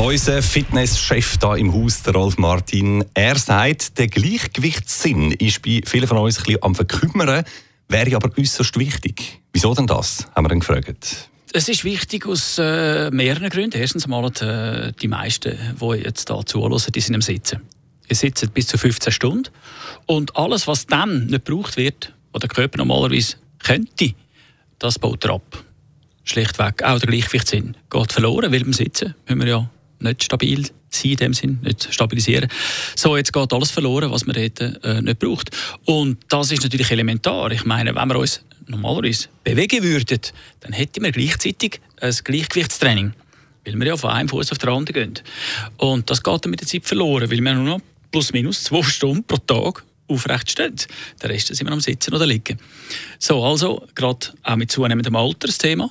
Unser Fitnesschef da im Haus, der Rolf Martin, er sagt, der Gleichgewichtssinn ist bei vielen von uns ein bisschen am Verkümmern, wäre aber äußerst wichtig. Wieso denn das, haben wir ihn gefragt. Es ist wichtig aus äh, mehreren Gründen. Erstens mal, äh, die meisten, die jetzt hier zuhören, die sind am Sitzen. Sie sitzen bis zu 15 Stunden. Und alles, was dann nicht gebraucht wird, was der Körper normalerweise könnte, das baut er ab. Schlichtweg. Auch der Gleichgewichtssinn geht verloren, weil beim Sitzen müssen wir ja nicht stabil sein, in dem Sinn, nicht stabilisieren. So, jetzt geht alles verloren, was man dort äh, nicht braucht. Und das ist natürlich elementar. Ich meine, wenn wir uns normalerweise bewegen würden, dann hätten wir gleichzeitig ein Gleichgewichtstraining. Weil wir ja von einem Fuß auf den anderen gehen. Und das geht dann mit der Zeit verloren, weil wir nur noch plus minus zwei Stunden pro Tag aufrecht stehen. Der Rest sind wir am Sitzen oder Liegen. So, also, gerade auch mit zunehmendem Alter das Thema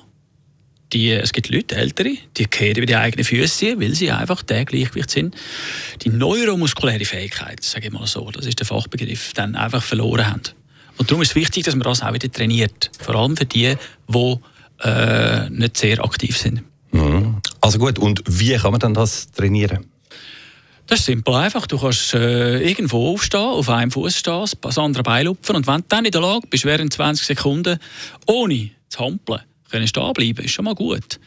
die, es gibt Leute, Ältere, die kehren über die eigenen Füße, weil sie einfach der Gleichgewicht sind. Die neuromuskuläre Fähigkeit, sage ich mal so, das ist der Fachbegriff, dann einfach verloren haben. Und darum ist es wichtig, dass man das auch wieder trainiert. Vor allem für die, die äh, nicht sehr aktiv sind. Mhm. Also gut, und wie kann man dann das trainieren? Das ist simpel einfach. Du kannst äh, irgendwo aufstehen, auf einem Fuß stehen, das andere Bein lupfen und wenn du dann in der Lage bist, während 20 Sekunden ohne zu hampeln, können stehen bleiben, ist schon mal gut.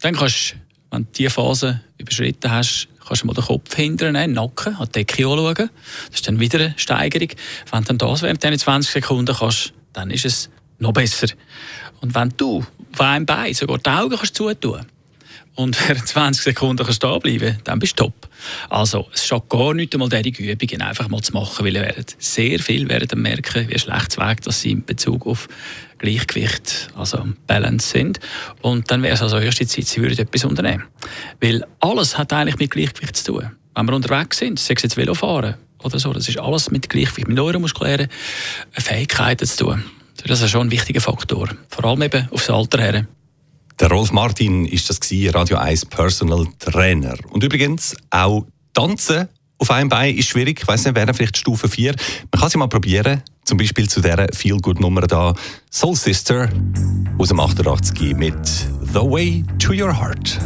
Dann kannst wenn du diese Phase überschritten hast, kannst du mal den Kopf hindern, den Nacken, an die Decke anschauen. Das ist dann wieder eine Steigerung. Wenn du das während diesen 20 Sekunden kannst, dann ist es noch besser. Und wenn du auf einem Bein sogar die Augen kannst zutun und während 20 Sekunden kannst stehen bleiben, dann bist du top. Also, es schadet gar nicht einmal, diese Übungen einfach mal zu machen, weil ihr werdet sehr viel werden merken, wie schlecht Weg dass sie in Bezug auf Gleichgewicht, also Balance sind. Und dann wäre es also erste Zeit, sie würden etwas unternehmen. Weil alles hat eigentlich mit Gleichgewicht zu tun. Wenn wir unterwegs sind, sei es jetzt Velofahren oder so, das ist alles mit Gleichgewicht, mit neuromuskulären Fähigkeiten zu tun. Das ist schon ein wichtiger Faktor. Vor allem eben aufs Alter her. Der Rolf Martin ist das gewesen, Radio 1 Personal Trainer. Und übrigens auch Tanzen auf einem Bein ist schwierig. Ich weiß nicht, wäre vielleicht Stufe 4. Man kann sie mal probieren. Zum Beispiel zu dieser Feel Good Nummer da Soul Sister aus dem 88 mit The Way to Your Heart.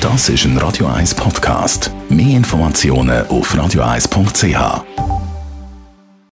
Das ist ein Radio 1 Podcast. Mehr Informationen auf radio1.ch.